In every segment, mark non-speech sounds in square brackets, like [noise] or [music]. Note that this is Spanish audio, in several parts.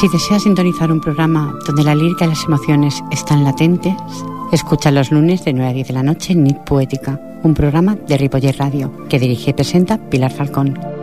Si deseas sintonizar un programa donde la lírica y las emociones están latentes, escucha los lunes de 9 a 10 de la noche Nit Poética, un programa de Ripoller Radio que dirige y presenta Pilar Falcón.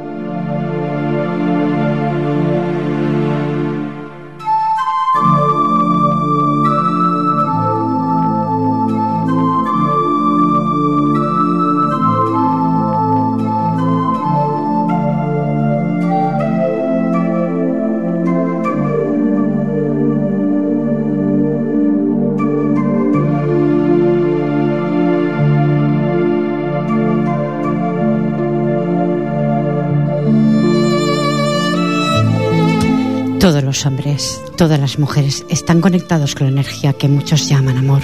Los hombres, todas las mujeres están conectados con la energía que muchos llaman amor.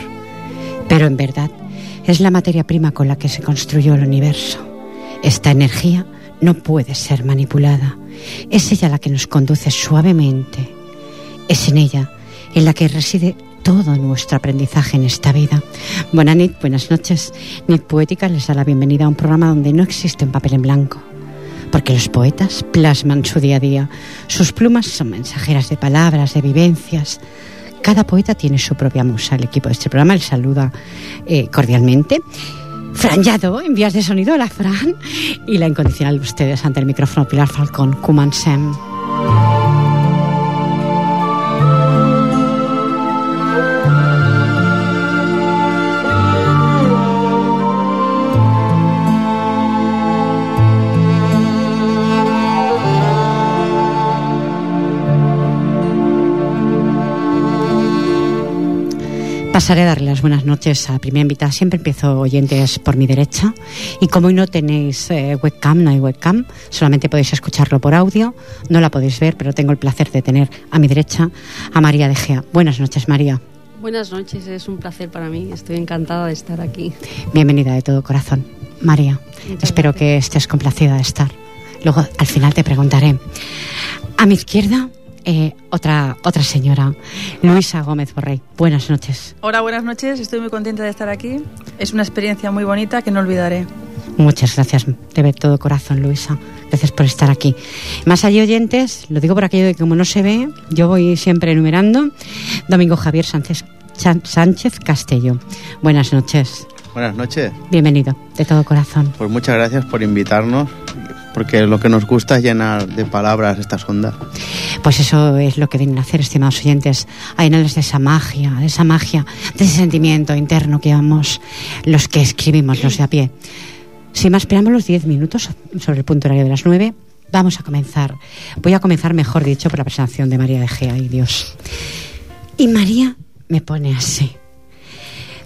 Pero en verdad es la materia prima con la que se construyó el universo. Esta energía no puede ser manipulada. Es ella la que nos conduce suavemente. Es en ella en la que reside todo nuestro aprendizaje en esta vida. Buenas noches, buenas noches. Nit Poética les da la bienvenida a un programa donde no existe un papel en blanco porque los poetas plasman su día a día. Sus plumas son mensajeras de palabras, de vivencias. Cada poeta tiene su propia musa. El equipo de este programa les saluda eh, cordialmente. Fran Yado, en vías de sonido, la Fran. Y la incondicional de ustedes ante el micrófono Pilar Falcón, Kuman Sem. Pasaré a darle las buenas noches a la primera invitada. Siempre empiezo oyentes por mi derecha. Y como hoy no tenéis eh, webcam, no hay webcam, solamente podéis escucharlo por audio. No la podéis ver, pero tengo el placer de tener a mi derecha a María de Gea. Buenas noches, María. Buenas noches, es un placer para mí. Estoy encantada de estar aquí. Bienvenida de todo corazón. María, Muchas espero gracias. que estés complacida de estar. Luego, al final te preguntaré. A mi izquierda, eh, otra, otra señora, Luisa Gómez Borrell. Buenas noches. Hola, buenas noches. Estoy muy contenta de estar aquí. Es una experiencia muy bonita que no olvidaré. Muchas gracias de todo corazón, Luisa. Gracias por estar aquí. Más allá oyentes, lo digo por aquello de que como no se ve, yo voy siempre enumerando. Domingo Javier Sánchez, Sánchez Castello. Buenas noches. Buenas noches. Bienvenido, de todo corazón. Pues muchas gracias por invitarnos, porque lo que nos gusta es llenar de palabras estas ondas. Pues eso es lo que vienen a hacer, estimados oyentes, a llenarles de esa magia, de esa magia, de ese sentimiento interno que llevamos los que escribimos, los de a pie. Sin más preámbulos, 10 minutos sobre el punto horario de las 9. Vamos a comenzar. Voy a comenzar, mejor dicho, por la presentación de María de Gea y Dios. Y María me pone así.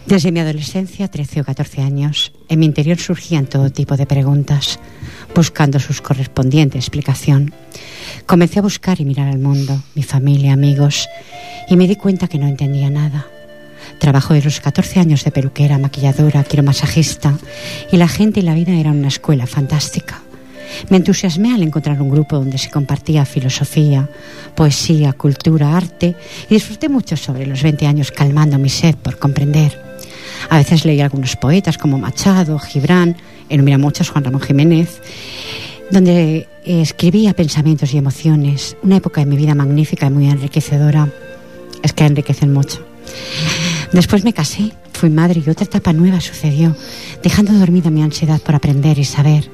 Desde mi adolescencia, 13 o 14 años, en mi interior surgían todo tipo de preguntas, buscando su correspondiente explicación. Comencé a buscar y mirar al mundo, mi familia, amigos, y me di cuenta que no entendía nada. Trabajo de los 14 años de peluquera, maquilladora, quiromasajista, y la gente y la vida eran una escuela fantástica. Me entusiasmé al encontrar un grupo donde se compartía filosofía, poesía, cultura, arte, y disfruté mucho sobre los 20 años calmando mi sed por comprender. A veces leí algunos poetas como Machado, Gibran, enumera muchos, Juan Ramón Jiménez, donde eh, escribía pensamientos y emociones. Una época de mi vida magnífica y muy enriquecedora. Es que enriquecen mucho. Después me casé, fui madre y otra etapa nueva sucedió, dejando dormida mi ansiedad por aprender y saber.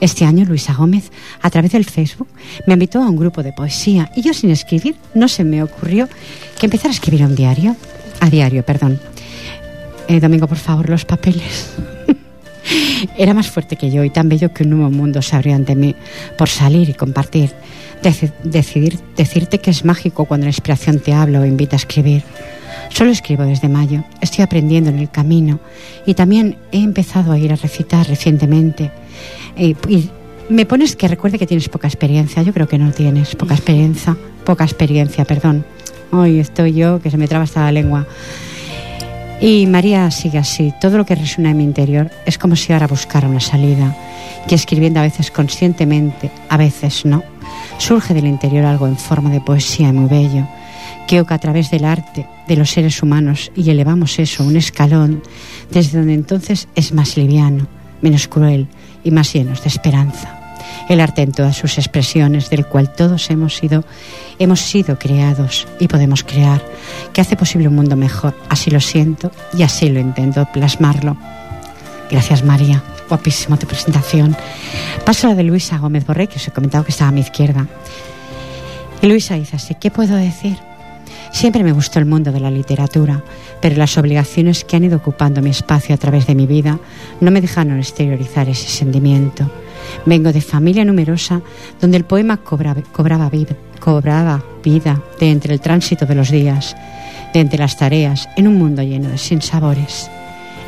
Este año Luisa Gómez, a través del Facebook, me invitó a un grupo de poesía y yo sin escribir no se me ocurrió que empezara a escribir un diario, a diario, perdón. Eh, Domingo, por favor, los papeles. [laughs] Era más fuerte que yo y tan bello que un nuevo mundo se abrió ante mí por salir y compartir. Deci- decidir, decirte que es mágico cuando la inspiración te habla o invita a escribir. Solo escribo desde mayo, estoy aprendiendo en el camino y también he empezado a ir a recitar recientemente. Eh, y me pones que recuerde que tienes poca experiencia, yo creo que no tienes poca experiencia, poca experiencia, perdón. Hoy estoy yo que se me traba hasta la lengua. Y María sigue así. Todo lo que resuena en mi interior es como si ahora buscara una salida. Y escribiendo a veces conscientemente, a veces no. Surge del interior algo en forma de poesía muy bello. Creo que a través del arte de los seres humanos y elevamos eso un escalón, desde donde entonces es más liviano, menos cruel y más llenos de esperanza. El arte en todas sus expresiones, del cual todos hemos sido, hemos sido creados y podemos crear, que hace posible un mundo mejor. Así lo siento y así lo intento plasmarlo. Gracias María, guapísimo tu presentación. Paso a la de Luisa Gómez Borré, que os he comentado que estaba a mi izquierda. Y Luisa dice así, ¿qué puedo decir? Siempre me gustó el mundo de la literatura, pero las obligaciones que han ido ocupando mi espacio a través de mi vida no me dejaron exteriorizar ese sentimiento. Vengo de familia numerosa donde el poema cobraba, vida de entre el tránsito de los días, de entre las tareas, en un mundo lleno de sinsabores.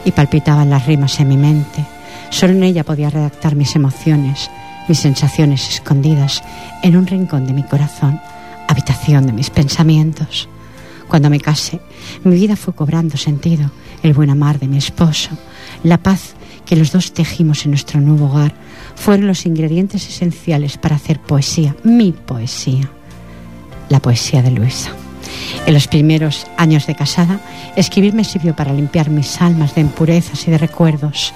Y palpitaban las rimas en mi mente. Solo en ella podía redactar mis emociones, mis sensaciones escondidas en un rincón de mi corazón, habitación de mis pensamientos. Cuando me casé, mi vida fue cobrando sentido, el buen amar de mi esposo, la paz que los dos tejimos en nuestro nuevo hogar, fueron los ingredientes esenciales para hacer poesía, mi poesía, la poesía de Luisa. En los primeros años de casada, escribir me sirvió para limpiar mis almas de impurezas y de recuerdos.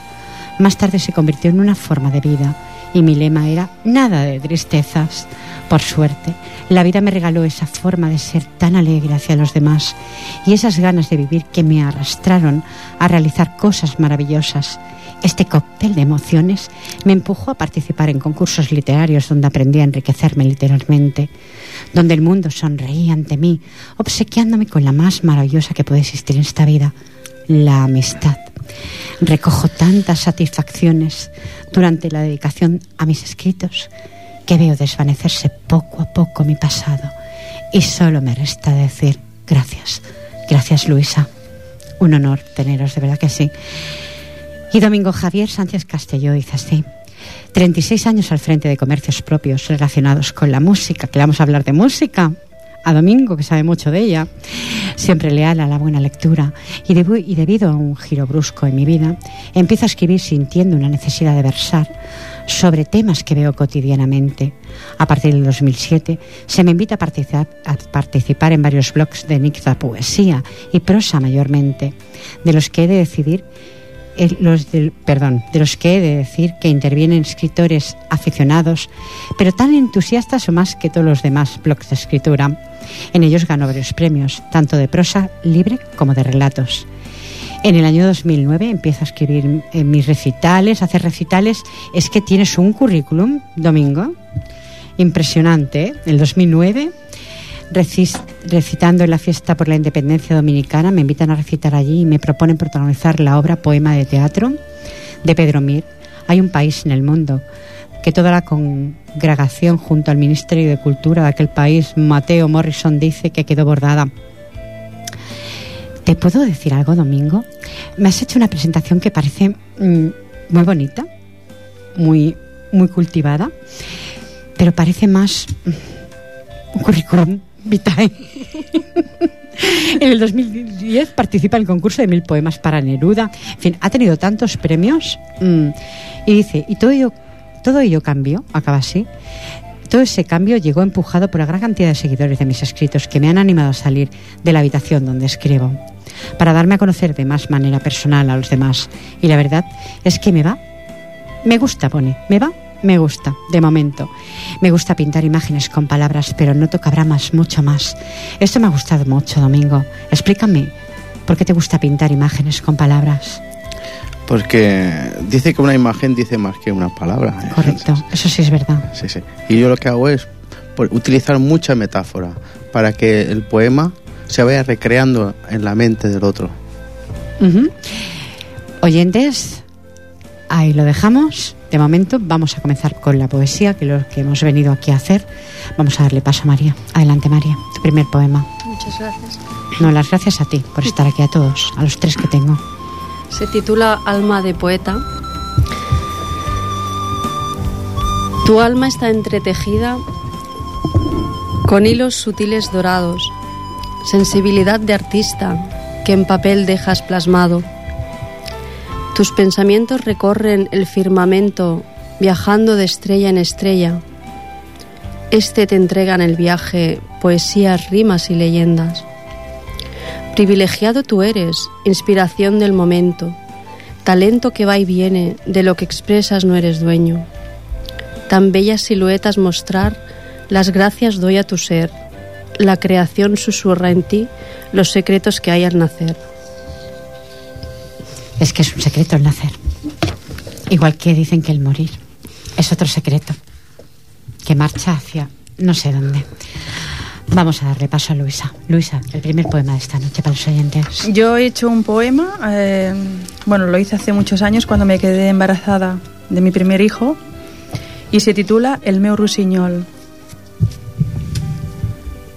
Más tarde se convirtió en una forma de vida y mi lema era nada de tristezas. Por suerte, la vida me regaló esa forma de ser tan alegre hacia los demás y esas ganas de vivir que me arrastraron a realizar cosas maravillosas este cóctel de emociones me empujó a participar en concursos literarios donde aprendí a enriquecerme literalmente, donde el mundo sonreía ante mí, obsequiándome con la más maravillosa que puede existir en esta vida, la amistad. Recojo tantas satisfacciones durante la dedicación a mis escritos que veo desvanecerse poco a poco mi pasado y solo me resta decir gracias, gracias Luisa. Un honor teneros, de verdad que sí. Y Domingo Javier Sánchez Castelló dice así. 36 años al frente de comercios propios relacionados con la música, que vamos a hablar de música a Domingo, que sabe mucho de ella, siempre leal a la buena lectura, y, debido a un giro brusco en mi vida, empiezo a escribir sintiendo una necesidad de versar sobre temas que veo cotidianamente. A partir del 2007 se me invita a participar, en varios blogs de Nicta Poesía y prosa mayormente, de los que he de decidir los de los que he de decir que intervienen escritores aficionados, pero tan entusiastas o más que todos los demás blogs de escritura. En ellos ganó varios premios, tanto de prosa libre como de relatos. En el año 2009 empiezo a escribir en mis recitales, hacer recitales. Es que tienes un currículum, Domingo, impresionante. ¿eh? En el 2009 recitando en la fiesta por la independencia dominicana. Me invitan a recitar allí y me proponen protagonizar la obra Poema de Teatro de Pedro Mir. Hay un país en el mundo que toda la congregación junto al Ministerio de Cultura de aquel país, Mateo Morrison, dice que quedó bordada. ¿Te puedo decir algo, Domingo? Me has hecho una presentación que parece mm, muy bonita, muy, muy cultivada, pero parece más mm, un currículum Vitae. [laughs] en el 2010 participa en el concurso de mil poemas para Neruda. En fin, ha tenido tantos premios. Mm, y dice, y todo ello, todo ello cambió, acaba así. Todo ese cambio llegó empujado por la gran cantidad de seguidores de mis escritos que me han animado a salir de la habitación donde escribo, para darme a conocer de más manera personal a los demás. Y la verdad es que me va, me gusta, pone, me va me gusta, de momento. Me gusta pintar imágenes con palabras, pero noto que habrá más, mucho más. Esto me ha gustado mucho, Domingo. Explícame, ¿por qué te gusta pintar imágenes con palabras? Porque dice que una imagen dice más que una palabra. ¿eh? Correcto, eso sí es verdad. Sí, sí. Y yo lo que hago es utilizar mucha metáfora para que el poema se vaya recreando en la mente del otro. Oyentes, ahí lo dejamos. De momento vamos a comenzar con la poesía, que es lo que hemos venido aquí a hacer. Vamos a darle paso a María. Adelante, María, tu primer poema. Muchas gracias. No, las gracias a ti por estar aquí a todos, a los tres que tengo. Se titula Alma de poeta. Tu alma está entretejida con hilos sutiles dorados, sensibilidad de artista que en papel dejas plasmado tus pensamientos recorren el firmamento viajando de estrella en estrella. Este te entrega en el viaje poesías, rimas y leyendas. Privilegiado tú eres, inspiración del momento, talento que va y viene, de lo que expresas no eres dueño. tan bellas siluetas mostrar, las gracias doy a tu ser. La creación susurra en ti los secretos que hay al nacer. Es que es un secreto el nacer. Igual que dicen que el morir es otro secreto que marcha hacia no sé dónde. Vamos a darle paso a Luisa. Luisa, el primer poema de esta noche para los oyentes. Yo he hecho un poema, eh, bueno, lo hice hace muchos años cuando me quedé embarazada de mi primer hijo i se titula El meu rossinyol.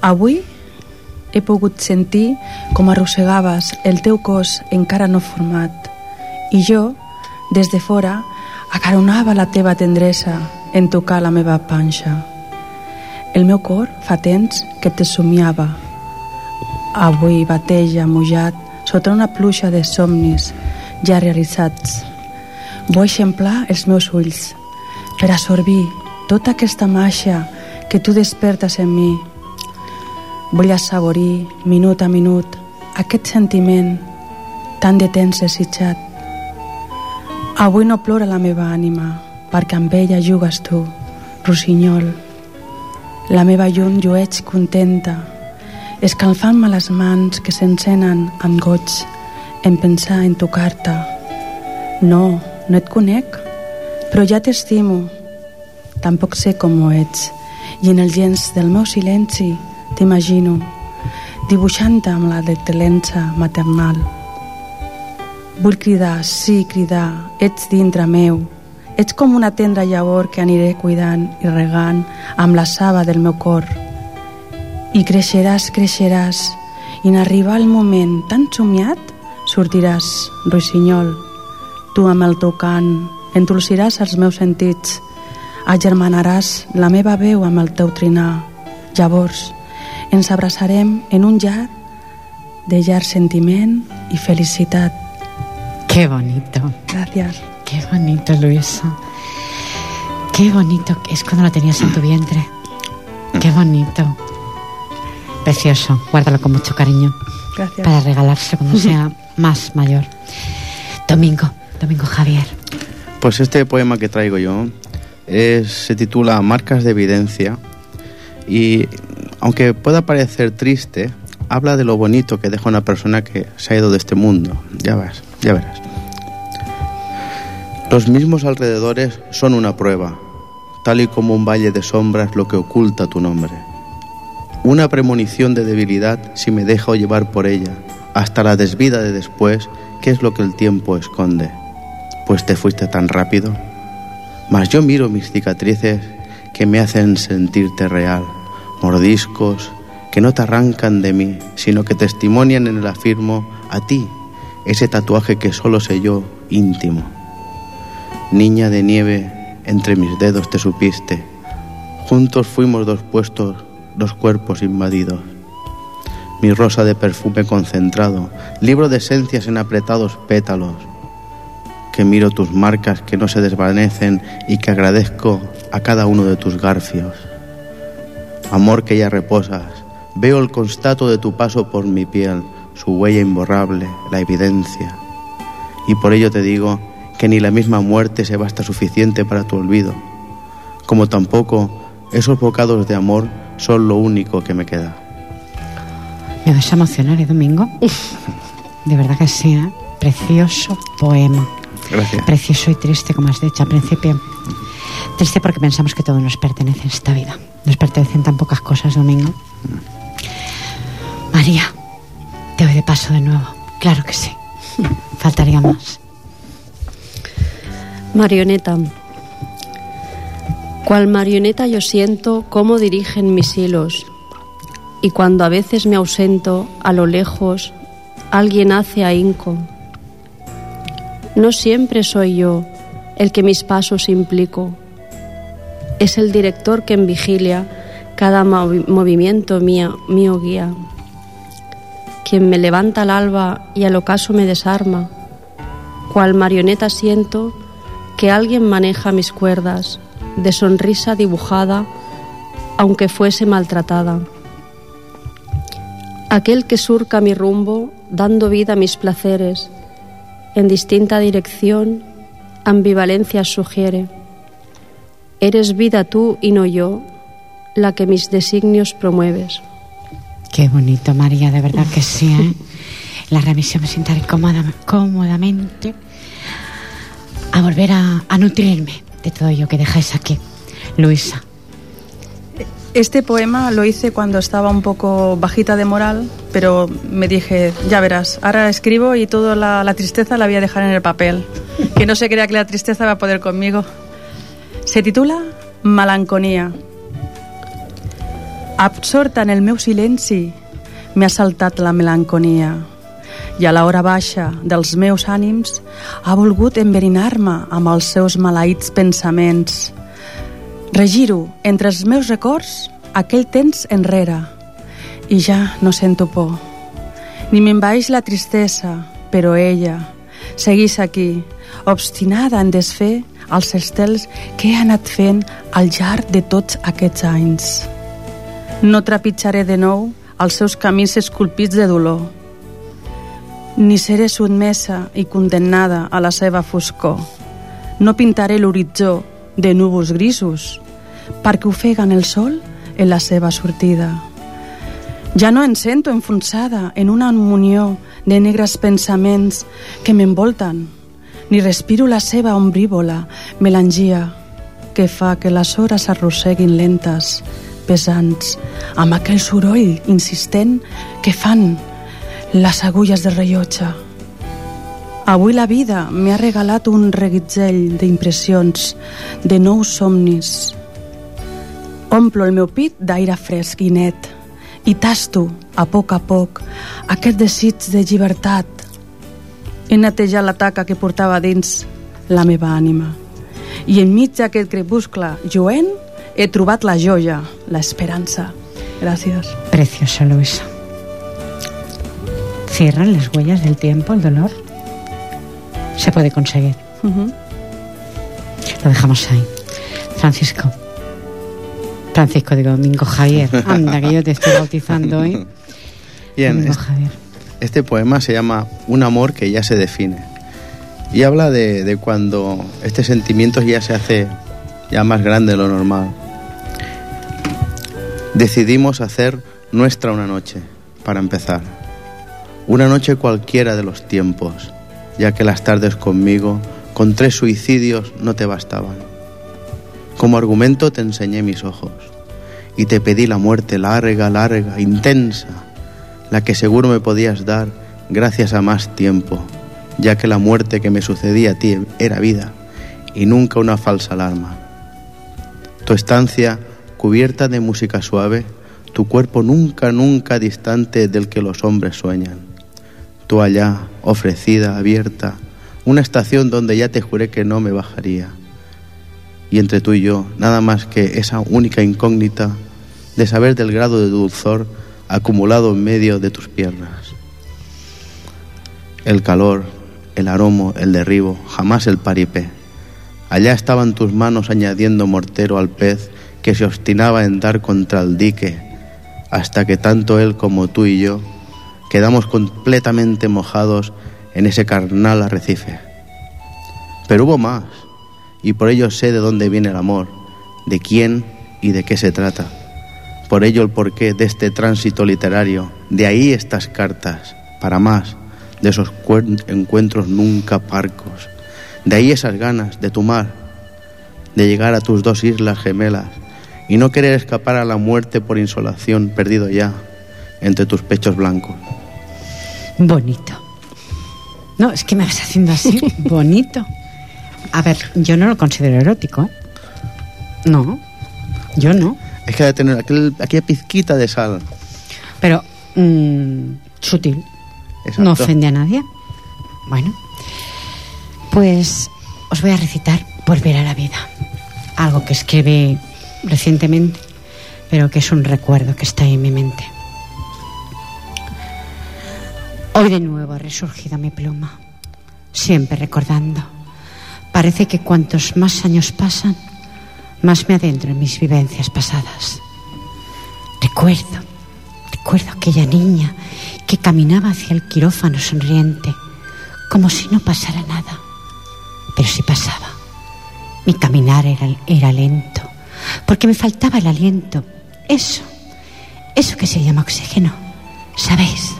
Avui he pogut sentir com arrossegaves el teu cos encara no format i jo, des de fora, acaronava la teva tendresa en tocar la meva panxa. El meu cor fa temps que te somiava. Avui bateja mullat sota una pluja de somnis ja realitzats. Vull eixamplar els meus ulls per absorbir tota aquesta màgia que tu despertes en mi. Vull assaborir, minut a minut, aquest sentiment tan de temps desitjat. Avui no plora la meva ànima, perquè amb ella jugues tu, rossinyol. La meva llum llueix contenta, escalfant-me les mans que s'encenen amb goig en pensar en tocar-te. No, no et conec, però ja t'estimo. Tampoc sé com ho ets, i en el gens del meu silenci t'imagino, dibuixant amb la detelença maternal. Vull cridar, sí, cridar, ets dintre meu, ets com una tendra llavor que aniré cuidant i regant amb la saba del meu cor. I creixeràs, creixeràs, i en arribar el moment tan somiat, sortiràs, rossinyol, tu amb el teu cant, endolciràs els meus sentits, agermanaràs la meva veu amb el teu trinar. Llavors, ens abraçarem en un llar de llar sentiment i felicitat. Qué bonito. Gracias. Qué bonito, Luisa. Qué bonito que es cuando lo tenías en tu vientre. Qué bonito. Precioso. Guárdalo con mucho cariño Gracias. para regalarse cuando sea [laughs] más mayor. Domingo, Domingo Javier. Pues este poema que traigo yo es- se titula Marcas de evidencia y aunque pueda parecer triste, habla de lo bonito que deja una persona que se ha ido de este mundo. Ya verás, ya verás. Los mismos alrededores son una prueba, tal y como un valle de sombras lo que oculta tu nombre. Una premonición de debilidad si me dejo llevar por ella, hasta la desvida de después, que es lo que el tiempo esconde. Pues te fuiste tan rápido. Mas yo miro mis cicatrices que me hacen sentirte real, mordiscos que no te arrancan de mí, sino que testimonian en el afirmo a ti, ese tatuaje que solo sé yo íntimo. Niña de nieve, entre mis dedos te supiste. Juntos fuimos dos puestos, dos cuerpos invadidos. Mi rosa de perfume concentrado, libro de esencias en apretados pétalos. Que miro tus marcas que no se desvanecen y que agradezco a cada uno de tus garfios. Amor que ya reposas, veo el constato de tu paso por mi piel, su huella imborrable, la evidencia. Y por ello te digo que ni la misma muerte se basta suficiente para tu olvido, como tampoco esos bocados de amor son lo único que me queda. Me vas a emocionar, ¿eh, Domingo? De verdad que sí, ¿eh? Precioso poema. Gracias. Precioso y triste, como has dicho al principio. Triste porque pensamos que todo nos pertenece en esta vida. Nos pertenecen tan pocas cosas, Domingo. María, te doy de paso de nuevo. Claro que sí. Faltaría más. Marioneta. Cual marioneta yo siento cómo dirigen mis hilos, y cuando a veces me ausento, a lo lejos, alguien hace ahínco. No siempre soy yo el que mis pasos implico, es el director que en vigilia cada movi- movimiento mío guía, quien me levanta al alba y al ocaso me desarma, cual marioneta siento que alguien maneja mis cuerdas, de sonrisa dibujada, aunque fuese maltratada. Aquel que surca mi rumbo, dando vida a mis placeres, en distinta dirección, ambivalencias sugiere. Eres vida tú y no yo, la que mis designios promueves. Qué bonito, María, de verdad que sí. ¿eh? La remisión me sentaré cómoda, cómodamente a volver a, nutrirme de todo ello que dejáis aquí. Luisa. Este poema lo hice cuando estaba un poco bajita de moral, pero me dije, ya verás, ahora escribo y toda la, la tristeza la voy a dejar en el papel. Que no se crea que la tristeza va a poder conmigo. Se titula Melanconia. Absorta en el meu silenci, m'ha saltat la melanconia i a l'hora baixa dels meus ànims ha volgut enverinar-me amb els seus maleïts pensaments. Regiro entre els meus records aquell temps enrere i ja no sento por. Ni m'envaeix la tristesa, però ella segueix aquí, obstinada en desfer els estels que he anat fent al llarg de tots aquests anys. No trepitjaré de nou els seus camins esculpits de dolor, ni seré sotmesa i condemnada a la seva foscor. No pintaré l'horitzó de núvols grisos perquè ofeguen el sol en la seva sortida. Ja no em sento enfonsada en una munió de negres pensaments que m'envolten, ni respiro la seva ombrívola melangia que fa que les hores arrosseguin lentes, pesants, amb aquell soroll insistent que fan les agulles de rellotge. Avui la vida m'ha regalat un reguitzell d'impressions, de nous somnis. Omplo el meu pit d'aire fresc i net i tasto, a poc a poc, aquest desig de llibertat. He netejat la taca que portava dins la meva ànima. I enmig d'aquest crepuscle lluent he trobat la joia, l'esperança. Gràcies. Preciosa, Luisa. Cierran las huellas del tiempo, el dolor. Se puede conseguir. Uh -huh. Lo dejamos ahí. Francisco. Francisco, digo, Domingo Javier. [laughs] Anda, que yo te estoy bautizando hoy. Bien, Domingo este, Javier. este poema se llama Un amor que ya se define. Y habla de, de cuando este sentimiento ya se hace ya más grande de lo normal. Decidimos hacer nuestra una noche, para empezar. Una noche cualquiera de los tiempos, ya que las tardes conmigo, con tres suicidios, no te bastaban. Como argumento te enseñé mis ojos y te pedí la muerte larga, larga, intensa, la que seguro me podías dar gracias a más tiempo, ya que la muerte que me sucedía a ti era vida y nunca una falsa alarma. Tu estancia cubierta de música suave, tu cuerpo nunca, nunca distante del que los hombres sueñan. Tú allá, ofrecida, abierta, una estación donde ya te juré que no me bajaría. Y entre tú y yo, nada más que esa única incógnita de saber del grado de dulzor acumulado en medio de tus piernas. El calor, el aroma, el derribo, jamás el paripé. Allá estaban tus manos añadiendo mortero al pez que se obstinaba en dar contra el dique, hasta que tanto él como tú y yo quedamos completamente mojados en ese carnal arrecife. Pero hubo más, y por ello sé de dónde viene el amor, de quién y de qué se trata. Por ello el porqué de este tránsito literario, de ahí estas cartas, para más, de esos cuen- encuentros nunca parcos, de ahí esas ganas de tu mar, de llegar a tus dos islas gemelas y no querer escapar a la muerte por insolación perdido ya entre tus pechos blancos. Bonito. No, es que me vas haciendo así. [laughs] Bonito. A ver, yo no lo considero erótico. ¿eh? No, yo no. Es que ha de tener aquel, aquella pizquita de sal. Pero mm, sutil. Exacto. No ofende a nadie. Bueno, pues os voy a recitar Volver a la vida. Algo que escribí recientemente, pero que es un recuerdo que está en mi mente. Hoy de nuevo ha resurgido mi pluma, siempre recordando. Parece que cuantos más años pasan, más me adentro en mis vivencias pasadas. Recuerdo, recuerdo aquella niña que caminaba hacia el quirófano sonriente, como si no pasara nada, pero sí pasaba. Mi caminar era, era lento, porque me faltaba el aliento. Eso, eso que se llama oxígeno, ¿sabéis?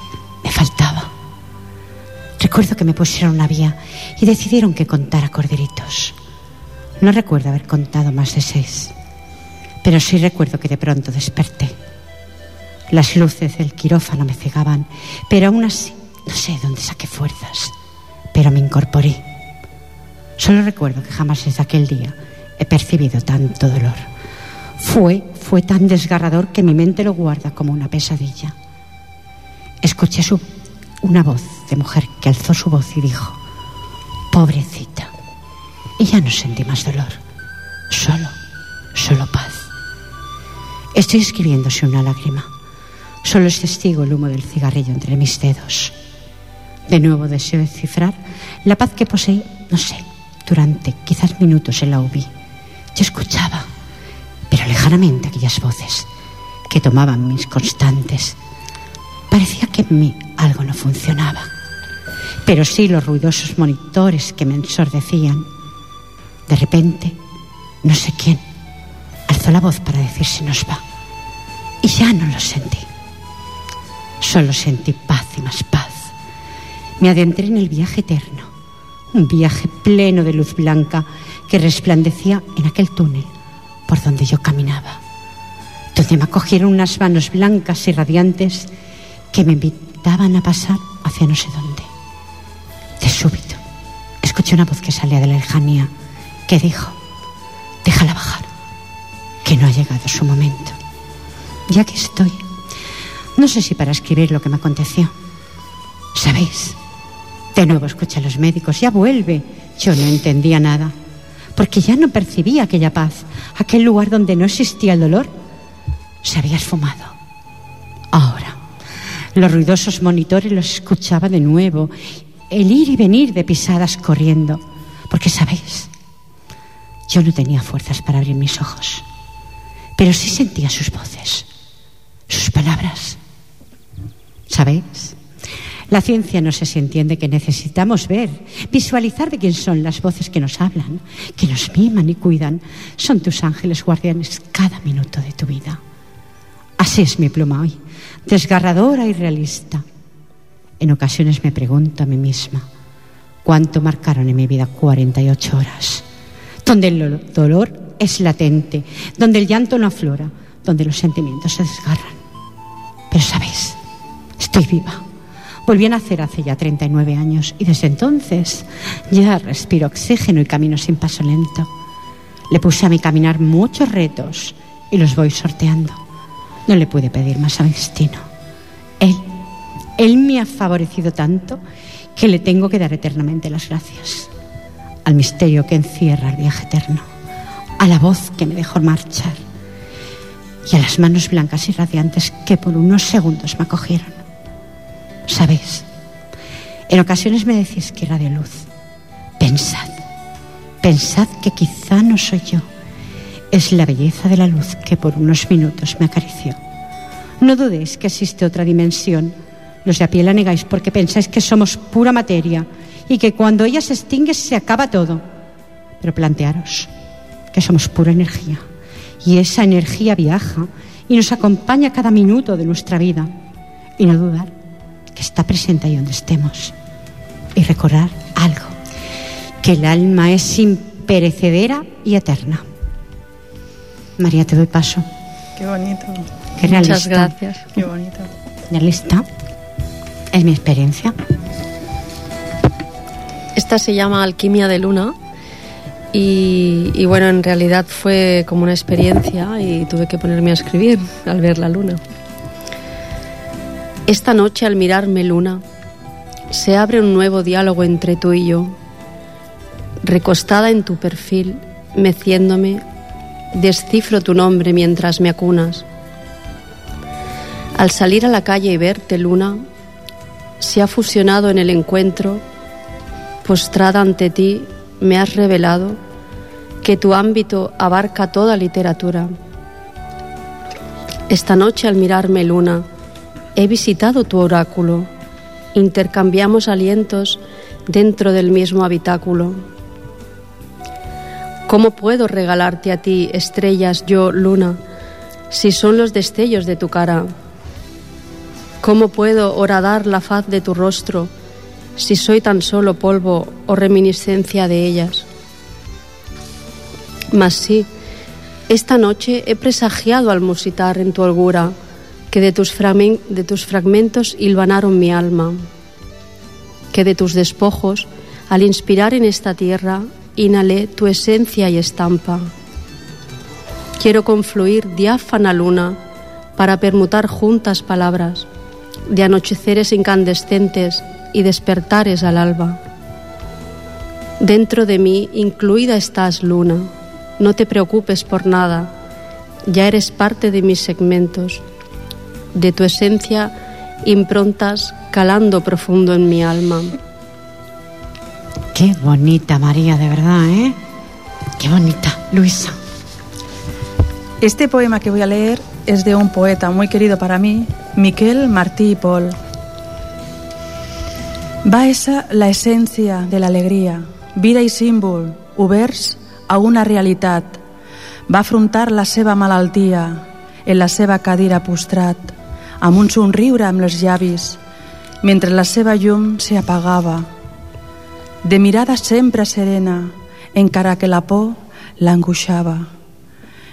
Me faltaba. Recuerdo que me pusieron una vía y decidieron que contara corderitos. No recuerdo haber contado más de seis, pero sí recuerdo que de pronto desperté. Las luces del quirófano me cegaban, pero aún así no sé dónde saqué fuerzas, pero me incorporé. Solo recuerdo que jamás desde aquel día he percibido tanto dolor. Fue, fue tan desgarrador que mi mente lo guarda como una pesadilla. Escuché su, una voz de mujer que alzó su voz y dijo, pobrecita. Y ya no sentí más dolor, solo, solo paz. Estoy escribiéndose una lágrima. Solo es testigo el humo del cigarrillo entre mis dedos. De nuevo deseo descifrar la paz que poseí, no sé, durante quizás minutos en la UBI. Yo escuchaba, pero lejanamente aquellas voces que tomaban mis constantes. Parecía que en mí algo no funcionaba, pero sí los ruidosos monitores que me ensordecían. De repente, no sé quién, alzó la voz para decir si nos va. Y ya no lo sentí. Solo sentí paz y más paz. Me adentré en el viaje eterno un viaje pleno de luz blanca que resplandecía en aquel túnel por donde yo caminaba, donde me acogieron unas manos blancas y radiantes que me invitaban a pasar hacia no sé dónde. De súbito, escuché una voz que salía de la lejanía que dijo, déjala bajar, que no ha llegado su momento. Ya que estoy, no sé si para escribir lo que me aconteció. ¿Sabéis? De nuevo escuché a los médicos, ya vuelve. Yo no entendía nada, porque ya no percibía aquella paz, aquel lugar donde no existía el dolor. Se había esfumado. Ahora, los ruidosos monitores los escuchaba de nuevo, el ir y venir de pisadas corriendo, porque sabéis, yo no tenía fuerzas para abrir mis ojos, pero sí sentía sus voces, sus palabras. ¿Sabéis? La ciencia no sé entiende que necesitamos ver, visualizar de quién son las voces que nos hablan, que nos miman y cuidan. Son tus ángeles guardianes cada minuto de tu vida. Así es mi pluma hoy, desgarradora y realista. En ocasiones me pregunto a mí misma, ¿cuánto marcaron en mi vida 48 horas? Donde el dolor es latente, donde el llanto no aflora, donde los sentimientos se desgarran. Pero sabéis, estoy viva Volví a nacer hace ya 39 años y desde entonces ya respiro oxígeno y camino sin paso lento. Le puse a mi caminar muchos retos y los voy sorteando. No le pude pedir más a mi destino. Él, él me ha favorecido tanto que le tengo que dar eternamente las gracias. Al misterio que encierra el viaje eterno, a la voz que me dejó marchar y a las manos blancas y radiantes que por unos segundos me acogieron. ¿Sabéis? En ocasiones me decís que era de luz. Pensad, pensad que quizá no soy yo. Es la belleza de la luz que por unos minutos me acarició. No dudéis que existe otra dimensión. Los de a pie la negáis porque pensáis que somos pura materia y que cuando ella se extingue se acaba todo. Pero plantearos que somos pura energía y esa energía viaja y nos acompaña cada minuto de nuestra vida. Y no dudar que está presente ahí donde estemos. Y recordar algo, que el alma es imperecedera y eterna. María, te doy paso. Qué bonito. Qué realista. Muchas gracias. Qué bonito. Realista. Es mi experiencia. Esta se llama Alquimia de Luna y, y, bueno, en realidad fue como una experiencia y tuve que ponerme a escribir al ver la luna. Esta noche al mirarme luna, se abre un nuevo diálogo entre tú y yo. Recostada en tu perfil, meciéndome, descifro tu nombre mientras me acunas. Al salir a la calle y verte luna, se ha fusionado en el encuentro, postrada ante ti, me has revelado que tu ámbito abarca toda literatura. Esta noche al mirarme luna, He visitado tu oráculo, intercambiamos alientos dentro del mismo habitáculo. ¿Cómo puedo regalarte a ti estrellas, yo, luna, si son los destellos de tu cara? ¿Cómo puedo horadar la faz de tu rostro si soy tan solo polvo o reminiscencia de ellas? Mas sí, esta noche he presagiado al musitar en tu holgura que de tus, fragmentos hilvanaron mi alma, que de tus despojos, al inspirar en esta tierra, inhalé tu esencia y estampa. Quiero confluir diáfana luna para permutar juntas palabras de anocheceres incandescentes y despertares al alba. Dentro de mí incluida estás, luna. No te preocupes por nada. Ya eres parte de mis segmentos de tu esencia improntas calando profundo en mi alma. Qué bonita María, de verdad, ¿eh? Qué bonita, Luisa. Este poema que voy a leer es de un poeta muy querido para mí, Miquel Martí y Pol. Va esa la essència de l'alegria, vida i símbol, oberts a una realitat. Va afrontar la seva malaltia en la seva cadira postrat, amb un somriure amb els llavis, mentre la seva llum s'hi apagava. De mirada sempre serena, encara que la por l'angoixava.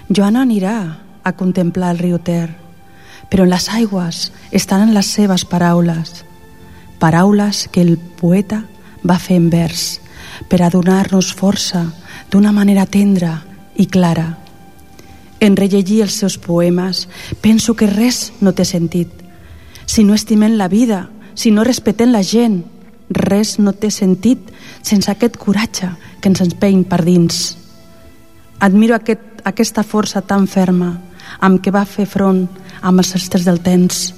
Joana anirà a contemplar el riu Ter, però en les aigües estan les seves paraules, paraules que el poeta va fer en vers per a donar-nos força d'una manera tendra i clara en rellegir els seus poemes, penso que res no té sentit. Si no estimem la vida, si no respetem la gent, res no té sentit sense aquest coratge que ens empeny per dins. Admiro aquest, aquesta força tan ferma amb què va fer front amb els estres del temps.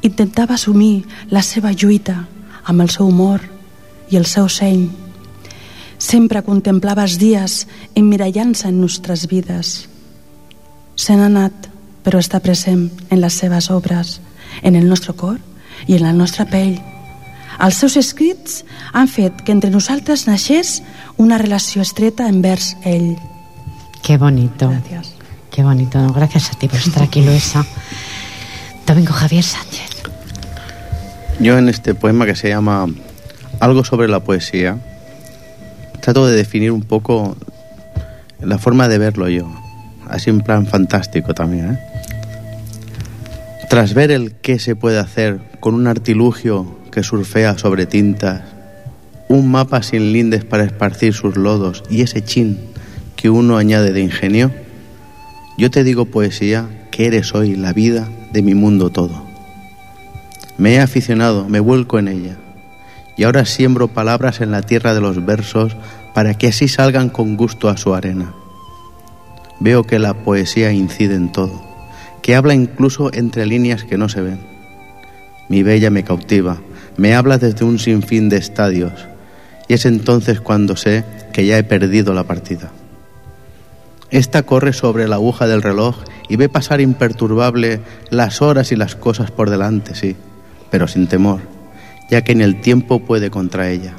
Intentava assumir la seva lluita amb el seu humor i el seu seny. Sempre contemplava els dies emmirallant-se en nostres vides se n'ha anat, però està present en les seves obres, en el nostre cor i en la nostra pell. Els seus escrits han fet que entre nosaltres naixés una relació estreta envers ell. Qué bonito. Gracias. Qué bonito. Gracias a ti por estar aquí, Luisa. Domingo Javier Sánchez. Yo en este poema que se llama Algo sobre la poesía, trato de definir un poco la forma de verlo yo así en plan fantástico también. ¿eh? Tras ver el qué se puede hacer con un artilugio que surfea sobre tintas, un mapa sin lindes para esparcir sus lodos y ese chin que uno añade de ingenio, yo te digo poesía que eres hoy la vida de mi mundo todo. Me he aficionado, me vuelco en ella, y ahora siembro palabras en la tierra de los versos para que así salgan con gusto a su arena Veo que la poesía incide en todo, que habla incluso entre líneas que no se ven. Mi bella me cautiva, me habla desde un sinfín de estadios, y es entonces cuando sé que ya he perdido la partida. Esta corre sobre la aguja del reloj y ve pasar imperturbable las horas y las cosas por delante, sí, pero sin temor, ya que ni el tiempo puede contra ella.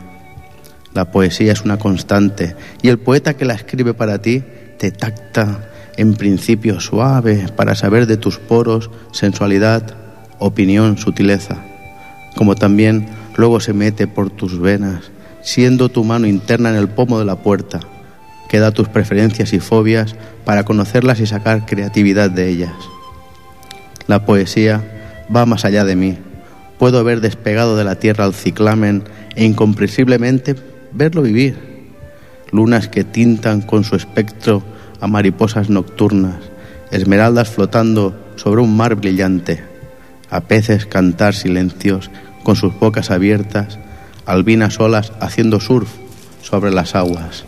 La poesía es una constante y el poeta que la escribe para ti te tacta en principio suave para saber de tus poros sensualidad, opinión, sutileza, como también luego se mete por tus venas, siendo tu mano interna en el pomo de la puerta, que da tus preferencias y fobias para conocerlas y sacar creatividad de ellas. La poesía va más allá de mí. Puedo ver despegado de la tierra al ciclamen e incomprensiblemente verlo vivir lunas que tintan con su espectro a mariposas nocturnas, esmeraldas flotando sobre un mar brillante, a peces cantar silencios con sus bocas abiertas, albinas olas haciendo surf sobre las aguas.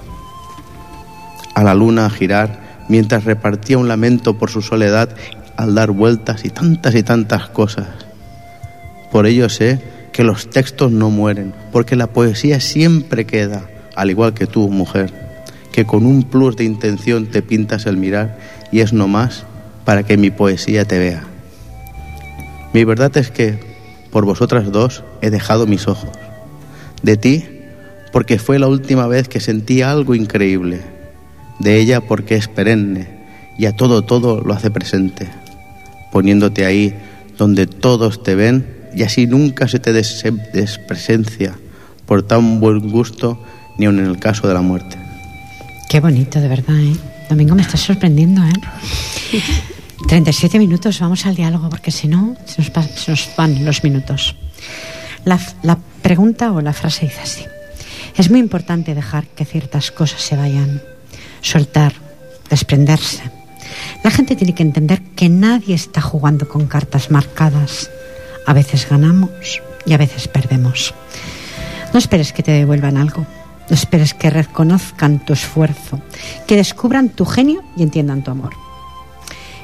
A la luna girar mientras repartía un lamento por su soledad al dar vueltas y tantas y tantas cosas. Por ello sé que los textos no mueren, porque la poesía siempre queda al igual que tú, mujer, que con un plus de intención te pintas el mirar y es no más para que mi poesía te vea. Mi verdad es que por vosotras dos he dejado mis ojos. De ti, porque fue la última vez que sentí algo increíble. de ella porque es perenne y a todo, todo lo hace presente, poniéndote ahí donde todos te ven y así nunca se te des despresencia por tan buen gusto ni aun en el caso de la muerte. Qué bonito, de verdad, ¿eh? Domingo, me estás sorprendiendo, ¿eh? 37 minutos, vamos al diálogo, porque si no, se nos, se nos van los minutos. La, la pregunta o la frase dice así. Es muy importante dejar que ciertas cosas se vayan, soltar, desprenderse. La gente tiene que entender que nadie está jugando con cartas marcadas. A veces ganamos y a veces perdemos. No esperes que te devuelvan algo. No esperes que reconozcan tu esfuerzo, que descubran tu genio y entiendan tu amor.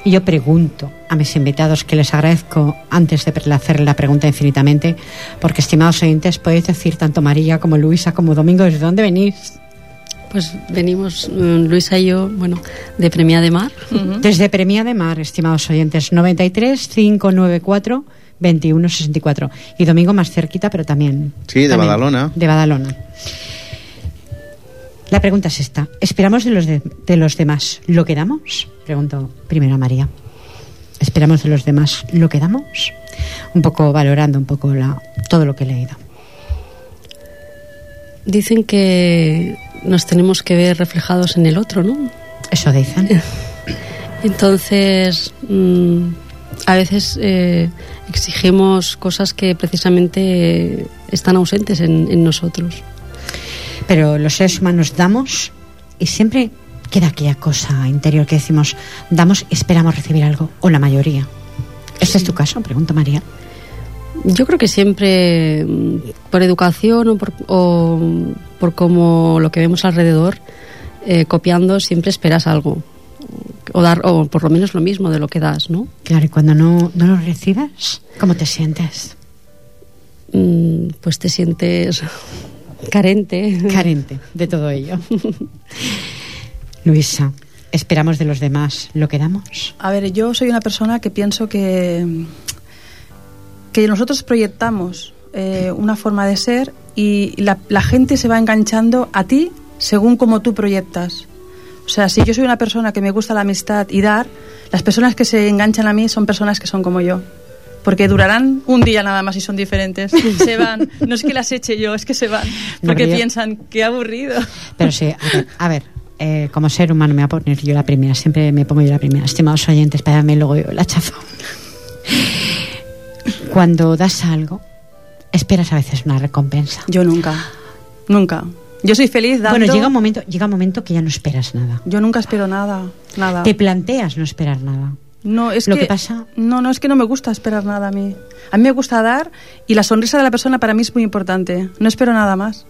Y yo pregunto a mis invitados, que les agradezco antes de hacer la pregunta infinitamente, porque estimados oyentes, podéis decir tanto María como Luisa como Domingo, ¿desde dónde venís? Pues venimos, mm, Luisa y yo, bueno, de Premia de Mar. Desde Premia de Mar, estimados oyentes, 93 594 2164. Y Domingo más cerquita, pero también. Sí, de también, Badalona. De Badalona. La pregunta es esta. ¿Esperamos de los, de, de los demás lo que damos? Pregunto primero a María. ¿Esperamos de los demás lo que damos? Un poco valorando un poco la, todo lo que he leído. Dicen que nos tenemos que ver reflejados en el otro, ¿no? Eso dicen. [laughs] Entonces, mmm, a veces eh, exigimos cosas que precisamente están ausentes en, en nosotros. Pero los seres humanos damos y siempre queda aquella cosa interior que decimos, damos y esperamos recibir algo, o la mayoría. ¿Este es tu caso? Pregunta María. Yo creo que siempre, mm, por educación o por, o por como lo que vemos alrededor, eh, copiando, siempre esperas algo. O, dar, o por lo menos lo mismo de lo que das, ¿no? Claro, y cuando no, no lo recibes, ¿cómo te sientes? Mm, pues te sientes carente. Carente de todo ello. [laughs] Luisa, ¿esperamos de los demás lo que damos? A ver, yo soy una persona que pienso que, que nosotros proyectamos eh, una forma de ser y la, la, gente se va enganchando a ti según como tú proyectas. O sea, si yo soy una persona que me gusta la amistad y dar, las personas que se enganchan a mí son personas que son como yo. Porque durarán un día nada más y son diferentes. Se van. No es que las eche yo, es que se van. Porque no, piensan, qué aburrido. Pero sí, a ver, a ver eh, como ser humano me voy a poner yo la primera, siempre me pongo yo la primera. Estimados oyentes, espérame luego yo la chazo. Cuando das algo, esperas a veces una recompensa. Yo nunca, nunca. Yo soy feliz dando... Bueno, llega un momento, llega un momento que ya no esperas nada. Yo nunca espero nada, nada. Te planteas no esperar nada. No, es lo que, que, pasa. No, no, es que no me gusta esperar nada a mí. A mí me gusta dar y la sonrisa de la persona para mí es muy importante. No espero nada más.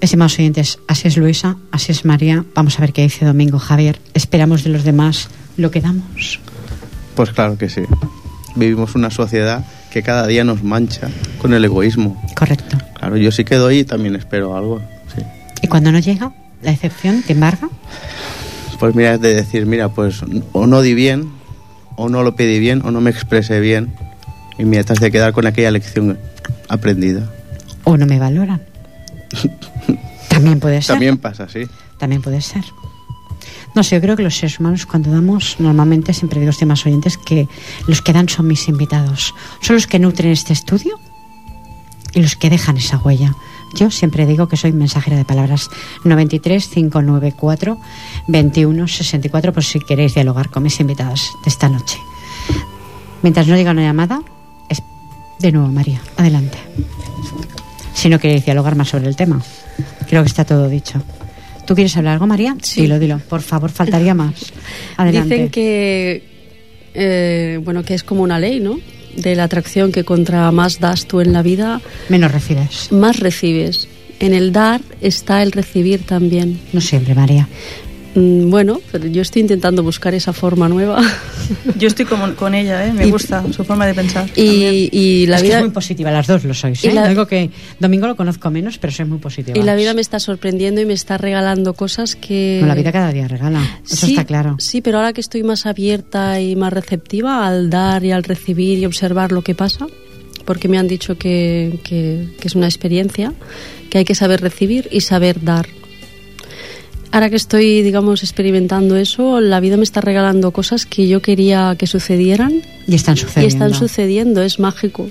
Estimados oyentes, así es Luisa, así es María. Vamos a ver qué dice Domingo Javier. ¿Esperamos de los demás lo que damos? Pues claro que sí. Vivimos una sociedad que cada día nos mancha con el egoísmo. Correcto. Claro, yo sí que doy y también espero algo. Sí. ¿Y cuando no llega? ¿La excepción te embarga? Pues mira, es de decir, mira, pues o no di bien, o no lo pedí bien, o no me expresé bien, y me estás de quedar con aquella lección aprendida. O no me valoran. [laughs] También puede ser. También pasa, sí. También puede ser. No sé, yo creo que los seres humanos cuando damos, normalmente siempre digo a los demás oyentes que los que dan son mis invitados. Son los que nutren este estudio y los que dejan esa huella. Yo siempre digo que soy mensajera de palabras 93 594 21 64 por si queréis dialogar con mis invitados de esta noche. Mientras no llega una llamada, es de nuevo María. Adelante. Si no queréis dialogar más sobre el tema. Creo que está todo dicho. ¿Tú quieres hablar algo, María? Sí. Dilo, dilo. Por favor, faltaría [laughs] más. Adelante. Dicen que, eh, bueno, que es como una ley, ¿no? De la atracción que contra más das tú en la vida, menos recibes. Más recibes. En el dar está el recibir también. No siempre, María. Mm, Bueno, pero yo estoy intentando buscar esa forma nueva. [laughs] Yo estoy como, con ella, ¿eh? me Y- gusta su forma de pensar. Y, y la es que vida es muy positiva, las dos lo sois. ¿eh? la- que Domingo lo conozco menos, pero soy muy positiva. y la vida me está sorprendiendo y me está regalando cosas que No, la vida cada día regala. Eso sí, está claro. Sí, pero ahora que estoy más abierta y más receptiva al dar y al recibir y observar lo que pasa, porque me han dicho que, que- que es una experiencia, que hay que saber recibir y saber dar. Ahora que estoy, digamos, experimentando eso, la vida me está regalando cosas que yo quería que sucedieran. Y están sucediendo. Y están sucediendo, es mágico.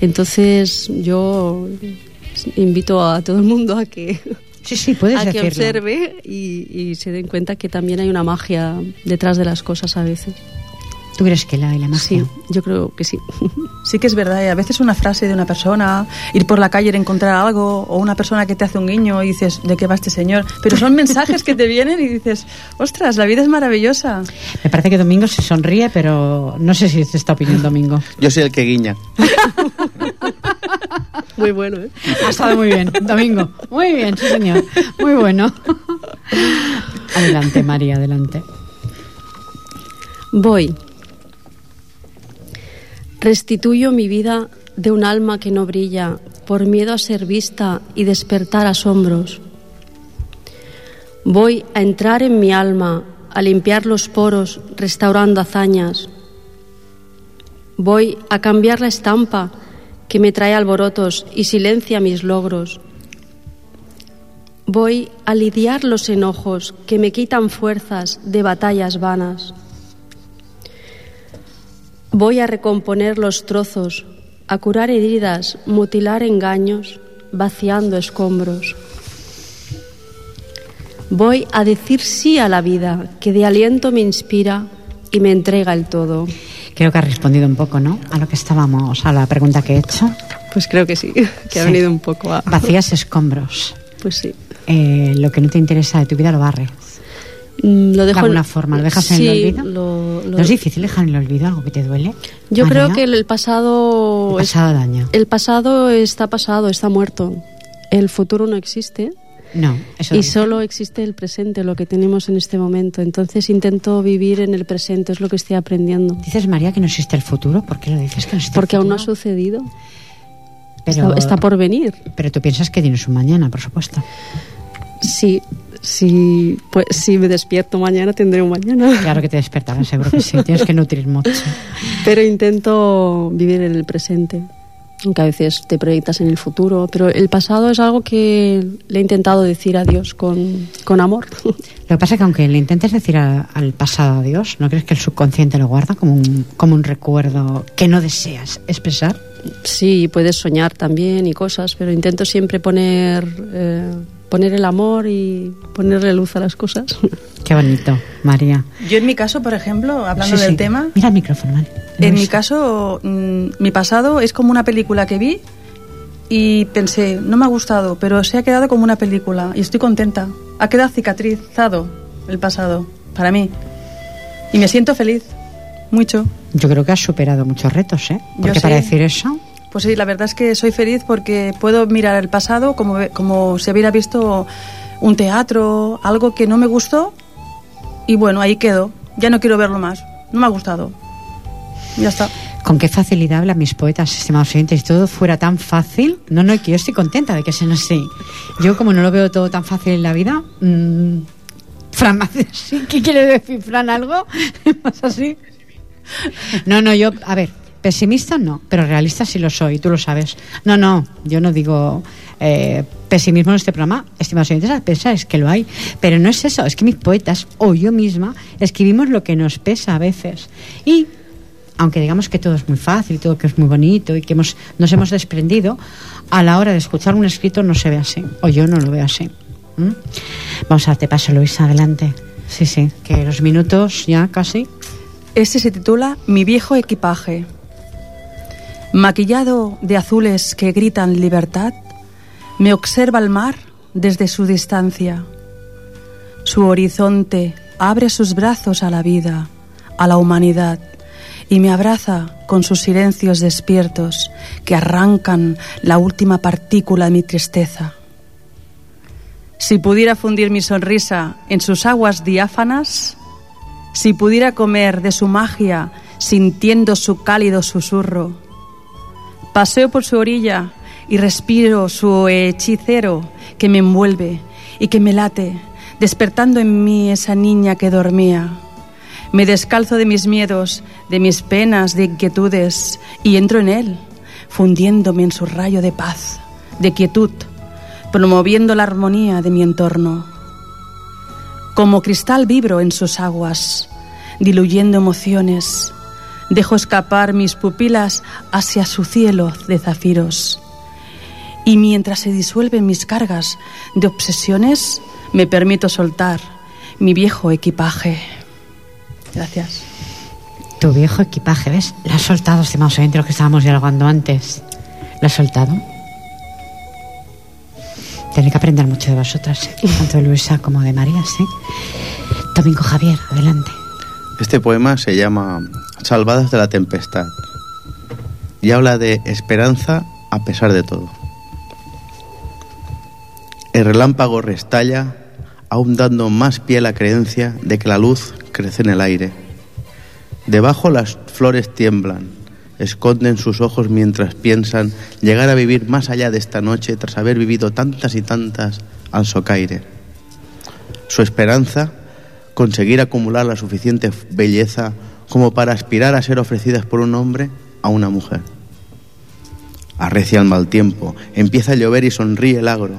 Entonces yo invito a todo el mundo a que, [laughs] sí, sí, puedes a que observe y, y se den cuenta que también hay una magia detrás de las cosas a veces. ¿Tú crees que la hay la magia? Sí, yo creo que sí. [laughs] Sí que es verdad, y a veces una frase de una persona, ir por la calle y encontrar algo, o una persona que te hace un guiño y dices, ¿de qué va este señor? Pero son mensajes que te vienen y dices, ostras, la vida es maravillosa. Me parece que Domingo se sonríe, pero no sé si es esta opinión, Domingo. Yo soy el que guiña. [laughs] Muy bueno, ¿eh? Ha estado muy bien, Domingo. Muy bien, sí, señor. Muy bueno. Adelante, María, adelante. Voy. Restituyo mi vida de un alma que no brilla por miedo a ser vista y despertar asombros. Voy a entrar en mi alma, a limpiar los poros, restaurando hazañas. Voy a cambiar la estampa que me trae alborotos y silencia mis logros. Voy a lidiar los enojos que me quitan fuerzas de batallas vanas. Voy a recomponer los trozos, a curar heridas, mutilar engaños, vaciando escombros. Voy a decir sí a la vida, que de aliento me inspira y me entrega el todo. Creo que ha respondido un poco, ¿no? A lo que estábamos, a la pregunta que he hecho. Pues creo que sí, [laughs] que ha venido un poco a... Vacías escombros. Pues sí. Eh, lo que no te interesa de tu vida lo barres. Mm, Lo De dejo alguna forma, ¿lo dejas en el olvido? lo- lo- ¿No es difícil dejar en el olvido algo que te duele? Yo María? creo que el, el pasado... El es- pasado daño. el pasado está pasado, está muerto. El futuro no existe. No, eso y no. solo existe el presente, lo que tenemos en este momento. Entonces intento vivir en el presente, es lo que estoy aprendiendo. Dices, María, que no existe el futuro. ¿Por qué lo dices que no existe Porque el aún no ha sucedido. Pero, Está, está por venir. pero tú piensas que tienes un mañana, por supuesto. Sí, sí, pues si me despierto mañana tendré un mañana. [laughs] Claro que te despertarás, seguro que sí. Tienes que nutrir mucho. [laughs] Pero intento vivir en el presente. Aunque a veces te proyectas en el futuro, pero el pasado es algo que le he intentado decir a Dios con, con amor. [laughs] Lo que pasa es que aunque le intentes decir a- al pasado adiós, ¿no crees que el subconsciente lo guarda como un, como un recuerdo que no deseas expresar? Sí, puedes soñar también y cosas, pero intento siempre poner, eh, poner el amor y ponerle luz a las cosas. [laughs] Qué bonito, María. Yo en mi caso, por ejemplo, hablando Sí, del sí. tema, Mira el micrófono, Mari. en mi caso, mm, mi pasado es como una película que vi y pensé, no me ha gustado, pero se ha quedado como una película y estoy contenta. Ha quedado cicatrizado el pasado para mí y me siento feliz, mucho. Yo creo que has superado muchos retos, ¿eh? Yo Porque para sí. decir eso, Pues sí, la verdad es que soy feliz porque puedo mirar el pasado como, como si hubiera visto un teatro, algo que no me gustó y bueno, ahí quedo. Ya no quiero verlo más. No me ha gustado. Ya está. con qué facilidad hablan mis poetas, estimados oyentes. Si todo fuera tan fácil, no, no, que yo estoy contenta de que sean así. Yo, como no lo veo todo tan fácil en la vida, mm, Fran. [laughs] ¿qué quiere decir, Fran? ¿Algo? [laughs] ¿Más así? No, no, yo, a ver, pesimista no, pero realista sí lo soy, tú lo sabes. No, no, yo no digo eh, pesimismo en este programa, estimados oyentes, es que lo hay, pero no es eso, es que mis poetas o yo misma escribimos lo que nos pesa a veces. Y aunque digamos que todo es muy fácil, todo que es muy bonito y que hemos, nos hemos desprendido, a la hora de escuchar un escrito no se ve así, o yo no lo veo así. Vamos a darte paso, Luisa, adelante. Sí, sí, que los minutos ya casi. Este se titula Mi viejo equipaje. Maquillado de azules que gritan libertad, me observa el mar desde su distancia. Su horizonte abre sus brazos a la vida, a la humanidad, y me abraza con sus silencios despiertos que arrancan la última partícula de mi tristeza. Si pudiera fundir mi sonrisa en sus aguas diáfanas, si pudiera comer de su magia sintiendo su cálido susurro, paseo por su orilla y respiro su hechicero que me envuelve y que me late, despertando en mí esa niña que dormía. Me descalzo de mis miedos, de mis penas, de inquietudes y entro en él, fundiéndome en su rayo de paz, de quietud, promoviendo la armonía de mi entorno. Como cristal vibro en sus aguas, diluyendo emociones. Dejo escapar mis pupilas hacia su cielo de zafiros. Y mientras se disuelven mis cargas de obsesiones, me permito soltar mi viejo equipaje. Gracias. Tu viejo equipaje, ¿ves? La has soltado, estimados oyentes, lo que estábamos dialogando antes. ¿La has soltado? Tiene que aprender mucho de vosotras, ¿eh? [laughs] tanto de Luisa como de María, ¿sí? Domingo Javier, adelante. Este poema se llama Salvadas de la Tempestad y habla de esperanza a pesar de todo. El relámpago restalla, aún dando más pie a la creencia de que la luz crece en el aire. Debajo las flores tiemblan, esconden sus ojos mientras piensan llegar a vivir más allá de esta noche tras haber vivido tantas y tantas al socaire. Su esperanza, conseguir acumular la suficiente belleza como para aspirar a ser ofrecidas por un hombre a una mujer. Arrecia el mal tiempo, empieza a llover y sonríe el agro.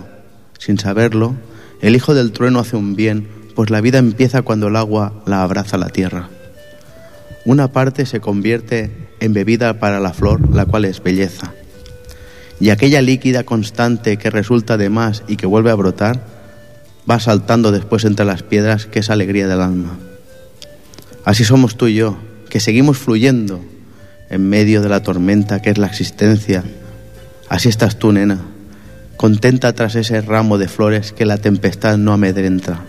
Sin saberlo, el hijo del trueno hace un bien, pues la vida empieza cuando el agua la abraza la tierra. Una parte se convierte en bebida para la flor, la cual es belleza. Y aquella líquida constante que resulta de más y que vuelve a brotar, va saltando después entre las piedras, que es alegría del alma. Así somos tú y yo, que seguimos fluyendo en medio de la tormenta que es la existencia. Así estás tú, nena, contenta tras ese ramo de flores que la tempestad no amedrenta.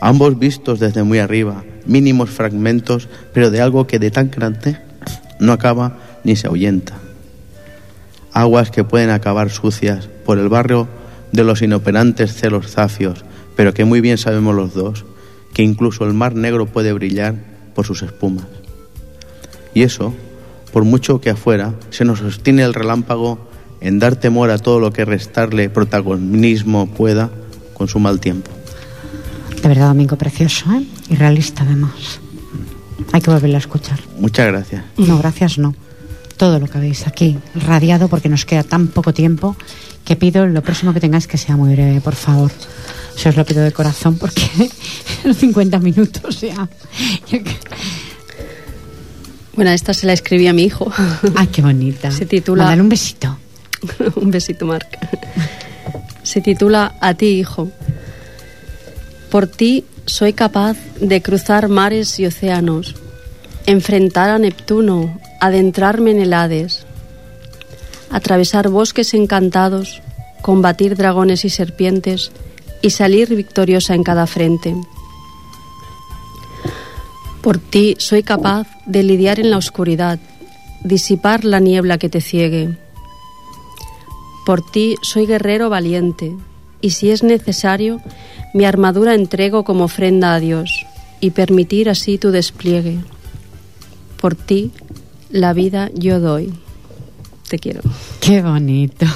Ambos vistos desde muy arriba, mínimos fragmentos, pero de algo que de tan grande no acaba ni se ahuyenta. Aguas que pueden acabar sucias por el barrio de los inoperantes celos zafios, pero que muy bien sabemos los dos que incluso el mar negro puede brillar por sus espumas. Y eso, por mucho que afuera se nos sostiene el relámpago en dar temor a todo lo que restarle protagonismo pueda con su mal tiempo. De verdad, Domingo, precioso, ¿eh? Y realista, además. Hay que volverlo a escuchar. Muchas gracias. No, gracias, no. Todo lo que veis aquí, radiado, porque nos queda tan poco tiempo, que pido lo próximo que tengáis que sea muy breve, por favor. Se os lo pido de corazón, porque [laughs] en 50 minutos ya. Bueno, esta se la escribí a mi hijo. Ay, qué bonita. Se titula... Mándale un besito. [laughs] un besito, Marc. Se titula A ti, hijo. Por ti soy capaz de cruzar mares y océanos, enfrentar a Neptuno, adentrarme en el Hades, atravesar bosques encantados, combatir dragones y serpientes y salir victoriosa en cada frente. Por ti soy capaz de lidiar en la oscuridad, disipar la niebla que te ciegue. Por ti soy guerrero valiente, y si es necesario, mi armadura entrego como ofrenda a Dios, y permitir así tu despliegue. Por ti, la vida yo doy. Te quiero. Qué bonito.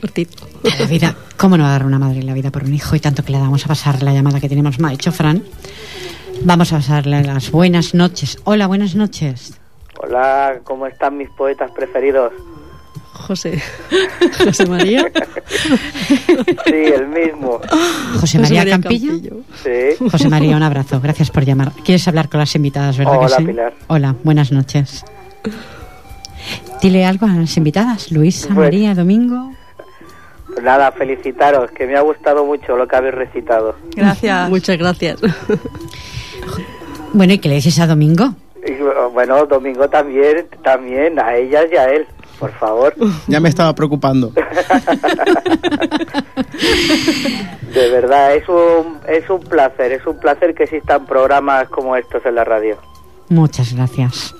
Cortito. La vida, ¿cómo no va a dar una madre la vida por un hijo? Y tanto que le damos a pasar la llamada que tenemos. Ha hecho Fran. Vamos a pasarle las buenas noches. Hola, buenas noches. Hola, ¿cómo están mis poetas preferidos? José. José María. Sí, el mismo. José María, Campillo. Sí. José María, un abrazo. Gracias por llamar. ¿Quieres hablar con las invitadas, verdad Hola, que sí? Pilar. Hola, buenas noches. Dile algo a las invitadas, Luisa, Pues- María, Domingo. Pues nada, felicitaros, que me ha gustado mucho lo que habéis recitado. Gracias. [laughs] Muchas gracias. Bueno, ¿y qué le dices a Domingo? Y bueno, Domingo también, también, a ellas y a él, por favor. Ya me estaba preocupando. [laughs] De verdad, es un, es un placer, es un placer que existan programas como estos en la radio. Muchas gracias.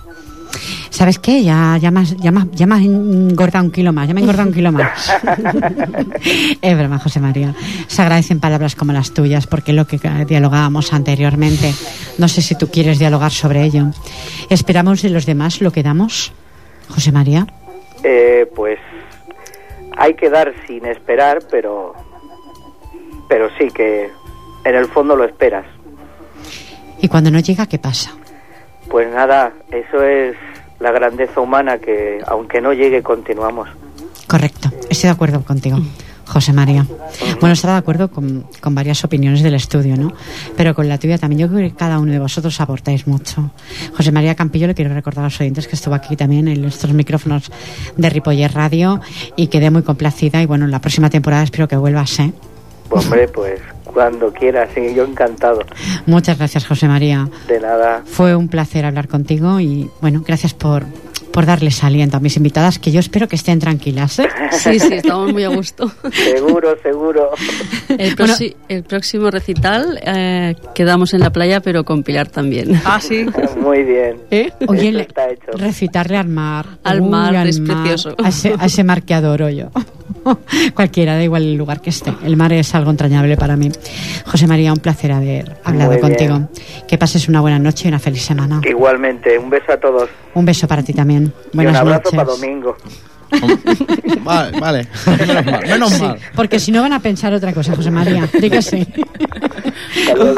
¿Sabes qué? Ya, ya, me has- ya, has- ya me has engordado un kilo más, ya me he engordado un kilo más. [laughs] es broma, José María. Se agradecen palabras como las tuyas, porque lo que eh, dialogábamos anteriormente, no sé si tú quieres dialogar sobre ello. ¿Esperamos de los demás lo que damos, José María? Eh, pues hay que dar sin esperar, pero, pero sí que en el fondo lo esperas. Y cuando no llega, ¿qué pasa? Pues nada, eso es la grandeza humana que aunque no llegue continuamos. Correcto, estoy de acuerdo contigo. José María. Bueno, estaba de acuerdo con, con, varias opiniones del estudio, ¿no? Pero con la tuya también. Yo creo que cada uno de vosotros aportáis mucho. José María Campillo, le quiero recordar a los oyentes que estuvo aquí también en estos micrófonos de Ripoller Radio y quedé muy complacida. Y bueno, la próxima temporada espero que vuelvas, ¿eh? Hombre, pues cuando quieras, sí, yo encantado. Muchas gracias, José María. De nada. Fue un placer hablar contigo y bueno, gracias por, por darles aliento a mis invitadas, que yo espero que estén tranquilas. ¿eh? [laughs] Sí, sí, estamos muy a gusto. seguro, seguro. El, bueno, el próximo recital eh, quedamos en la playa, pero con Pilar también. Ah, sí. [laughs] Muy bien. ¿Eh? Oye, recitarle al mar. Al mar, es precioso. A ese, a ese mar que adoro yo. [laughs] Cualquiera, da igual el lugar que esté. El mar es algo entrañable para mí. José María, un placer haber hablado contigo. Que pases una buena noche y una feliz semana. Igualmente, un beso a todos. Un beso para ti también. Buenas y un abrazo noches. para domingo. [laughs] vale, vale. Menos [laughs] mal. Menos sí, mal. porque si no van a pensar otra cosa, José María. Di que sí.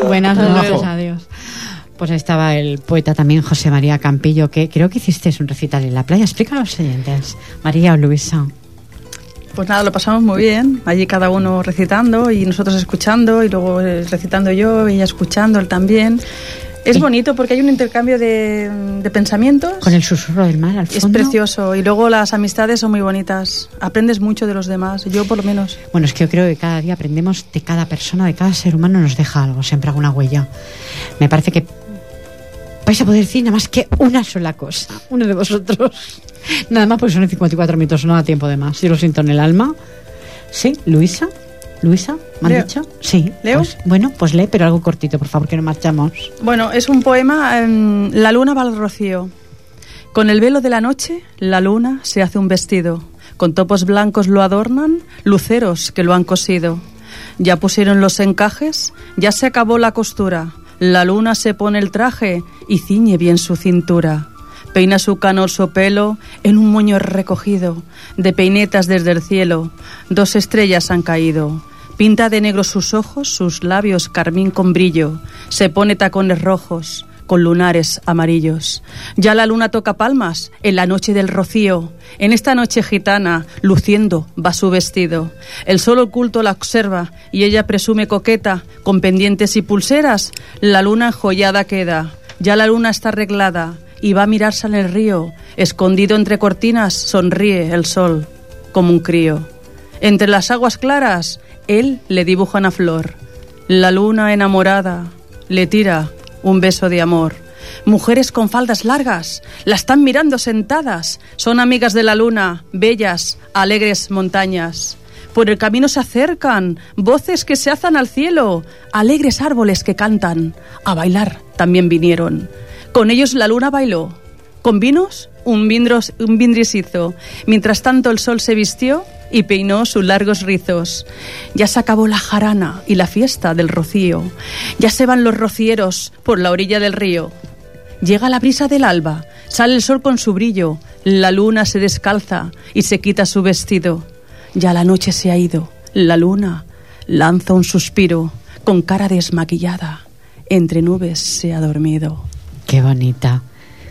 Buenas noches, adiós. Pues ahí estaba el poeta también, José María Campillo, que creo que hiciste un recital en la playa. Explícalo a los oyentes. María o Luisa. Pues nada, lo pasamos muy bien. Allí cada uno recitando y nosotros escuchando y luego eh, recitando yo y ella escuchando él también. Es bonito porque hay un intercambio de, de pensamientos. Con el susurro del mar al Es fondo. precioso y luego las amistades son muy bonitas. Aprendes mucho de los demás, yo por lo menos. Bueno, es que yo creo que cada día aprendemos de cada persona, de cada ser humano nos deja algo, siempre alguna huella. Me parece que vais a poder decir nada más que una sola cosa, uno de vosotros. Nada más porque son 54 minutos, no da tiempo de más. Yo lo siento en el alma. ¿Sí? ¿Luisa? ¿Luisa? ¿Me han Leo. dicho? Sí. ¿Leo? Pues, bueno, pues lee, pero algo cortito, por favor, que no marchamos. Bueno, es un poema, em, La luna va al rocío. Con el velo de la noche, la luna se hace un vestido. Con topos blancos lo adornan, luceros que lo han cosido. Ya pusieron los encajes, ya se acabó la costura. La luna se pone el traje y ciñe bien su cintura. Peina su canoso pelo en un moño recogido, de peinetas desde el cielo. Dos estrellas han caído. Pinta de negro sus ojos, sus labios carmín con brillo. Se pone tacones rojos, con lunares amarillos. Ya la luna toca palmas en la noche del rocío. En esta noche gitana, luciendo, va su vestido. El sol oculto la observa y ella presume coqueta, con pendientes y pulseras. La luna enjollada queda. Ya la luna está arreglada y va a mirarse en el río. Escondido entre cortinas, sonríe el sol, como un crío. Entre las aguas claras, él le dibuja una flor. La luna enamorada le tira un beso de amor. Mujeres con faldas largas la están mirando sentadas. Son amigas de la luna, bellas, alegres montañas. Por el camino se acercan voces que se alzan al cielo, alegres árboles que cantan. A bailar también vinieron. Con ellos la luna bailó. Con vinos, un, vindros, un vindris hizo. Mientras tanto el sol se vistió y peinó sus largos rizos. Ya se acabó la jarana y la fiesta del rocío. Ya se van los rocieros por la orilla del río. Llega la brisa del alba, sale el sol con su brillo, la luna se descalza y se quita su vestido. Ya la noche se ha ido, la luna lanza un suspiro, con cara desmaquillada, entre nubes se ha dormido. Qué bonita.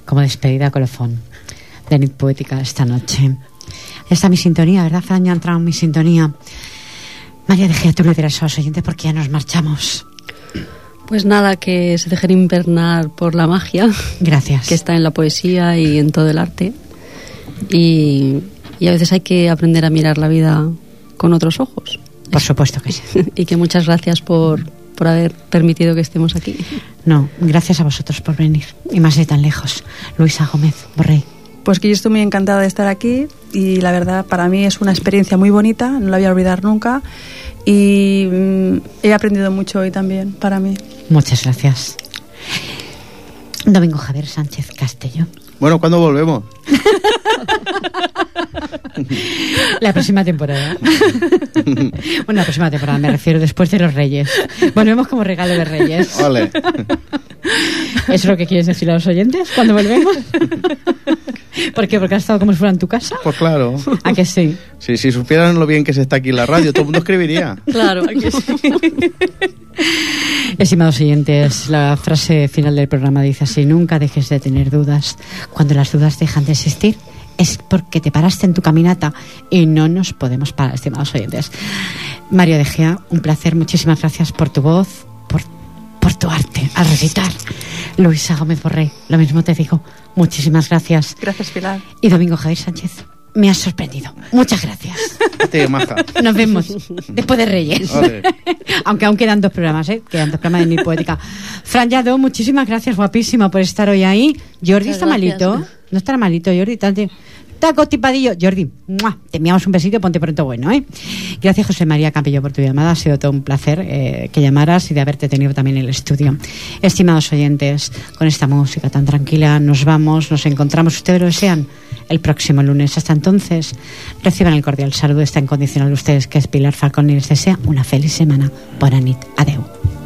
Como despedida colofón de Nit Poética esta noche. Esta mi sintonía, ¿verdad, Fran? Ya ha entrado en mi sintonía. María de Gea, tú le dirás a los oyentes porque ya nos marchamos. Pues nada, que se dejen invernar por la magia Gracias. que está en la poesía y en todo el arte. Y, y a veces hay que aprender a mirar la vida con otros ojos. Por supuesto que sí. [laughs] y que muchas gracias por, por haber permitido que estemos aquí. No, gracias a vosotros por venir. Y más de tan lejos. Luisa Gómez Borrell. Pues que yo estoy muy encantada de estar aquí y la verdad para mí es una experiencia muy bonita, no la voy a olvidar nunca y mm, he aprendido mucho hoy también para mí. Muchas gracias. Domingo Javier Sánchez Castelló. Bueno, ¿cuándo volvemos? La próxima temporada. bueno, la próxima temporada me refiero después de los Reyes. Volvemos como regalo de Reyes. Ole. ¿Eso es lo que quieres decir a los oyentes cuando volvemos? ¿Por qué? Porque has estado como si fuera en tu casa. Pues claro. ¿A que sí? Si, si supieran lo bien que se está aquí en la radio, todo el mundo escribiría. Claro. Estimados oyentes, la frase final del programa dice así: Nunca dejes de tener dudas. Cuando las dudas dejan de existir, es porque te paraste en tu caminata y no nos podemos parar, estimados oyentes. Mario De Gea, un placer, muchísimas gracias por tu voz, por, tu arte al recitar. Luisa Gómez Borré, lo mismo te digo, muchísimas gracias. Gracias, Pilar. Y Domingo Javier Sánchez, me has sorprendido. Muchas gracias. Te maja. Nos vemos después de Reyes. Vale. [laughs] Aunque aún quedan dos programas, ¿eh? Quedan dos programas de mi poética. Fran Yado, muchísimas gracias, guapísima, por estar hoy ahí. Jordi Muchas está gracias. malito. No estará malito, Jordi. Tate. Está constipadillo. Jordi, ¡mua! te enviamos un besito y ponte pronto bueno, ¿eh? Gracias, José María Campillo, por tu llamada. Ha sido todo un placer eh, que llamaras y de haberte tenido también en el estudio. Estimados oyentes, con esta música tan tranquila nos vamos, nos encontramos, ustedes lo desean, el próximo lunes. Hasta entonces, reciban el cordial saludo, está incondicional de ustedes, que es Pilar Falcón y les desea una feliz semana. Buena nit. Adeu.